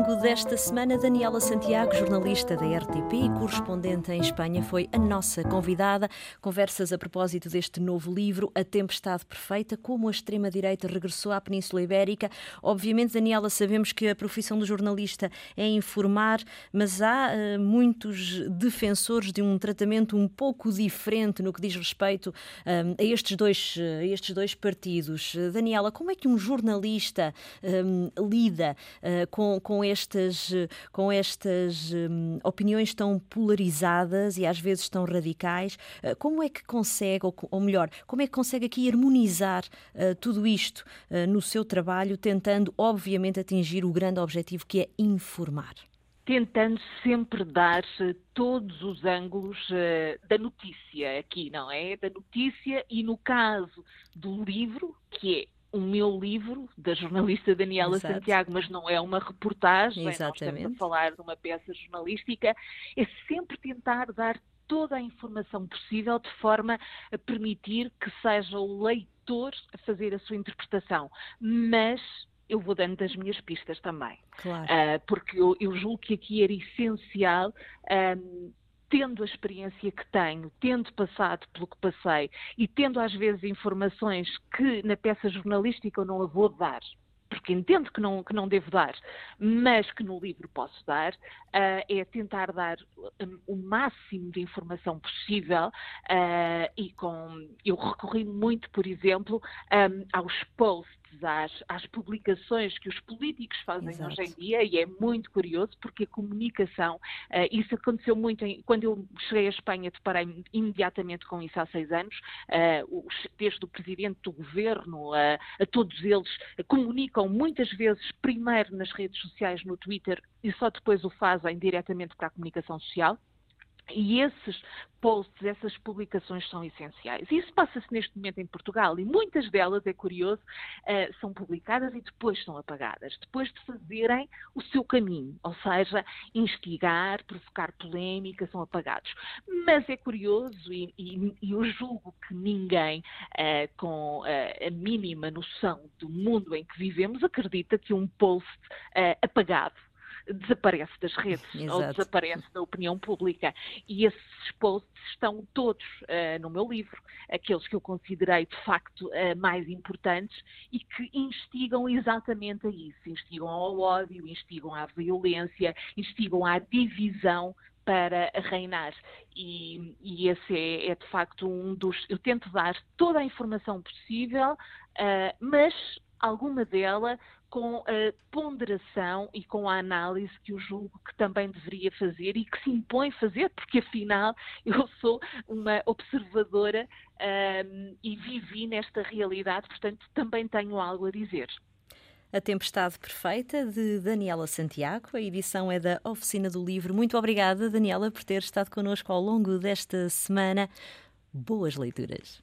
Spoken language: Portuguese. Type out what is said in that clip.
desta semana, Daniela Santiago, jornalista da RTP e correspondente em Espanha, foi a nossa convidada. Conversas a propósito deste novo livro, A Tempestade Perfeita, como a extrema-direita regressou à Península Ibérica. Obviamente, Daniela, sabemos que a profissão do jornalista é informar, mas há uh, muitos defensores de um tratamento um pouco diferente no que diz respeito uh, a, estes dois, uh, a estes dois partidos. Daniela, como é que um jornalista lida com com estas, com estas um, opiniões tão polarizadas e às vezes tão radicais, uh, como é que consegue, ou, ou, melhor, como é que consegue aqui harmonizar uh, tudo isto uh, no seu trabalho, tentando, obviamente, atingir o grande objetivo que é informar? tentando sempre dar todos os ângulos uh, da notícia aqui, não é? Da notícia e no caso do livro, que é o meu livro, da jornalista Daniela Exato. Santiago, mas não é uma reportagem, Exatamente. nós estamos a falar de uma peça jornalística, é sempre tentar dar toda a informação possível de forma a permitir que seja o leitor a fazer a sua interpretação. Mas eu vou dando as minhas pistas também. Claro. Uh, porque eu, eu, julgo que aqui era essencial um, tendo a experiência que tenho, tendo passado pelo que passei e tendo às vezes informações que na peça jornalística eu não a vou dar, porque entendo que não, que não devo dar, mas que no livro posso dar, uh, é tentar dar um, o máximo de informação possível uh, e com eu recorri muito, por exemplo, um, aos posts às, às, publicações que os políticos fazem Exato. hoje em dia, e é muito curioso porque a comunicação, uh, isso aconteceu muito em, quando eu cheguei à Espanha, deparei imediatamente com isso há seis anos, uh, os, desde o presidente do governo uh, a todos eles comunicam muitas vezes primeiro nas redes sociais, no Twitter, e só depois o fazem diretamente para a comunicação social. E esses posts, essas publicações são essenciais. Isso passa-se neste momento em Portugal e muitas delas, é curioso, uh, são publicadas e depois são apagadas, depois de fazerem o seu caminho, ou seja, instigar, provocar polémica, são apagados. Mas é curioso e, e, e eu julgo que ninguém uh, com uh, a mínima noção do mundo em que vivemos acredita que um post apagado desaparece das redes Exato. ou desaparece da opinião pública. E esses posts estão todos uh, no meu livro, aqueles que eu considerei de facto uh, mais importantes e que instigam exatamente a isso. Instigam ao ódio, instigam à violência, instigam à divisão para reinar. E, e esse é, é, de facto um dos. Eu tento dar toda a informação possível, uh, mas alguma dela com a ponderação e com a análise que eu julgo que também deveria fazer e que se impõe fazer, porque afinal eu sou uma observadora um, e vivi nesta realidade, portanto também tenho algo a dizer. A Tempestade Perfeita, de Daniela Santiago. A edição é da Oficina do Livro. Muito obrigada, Daniela, por ter estado connosco ao longo desta semana. Boas leituras.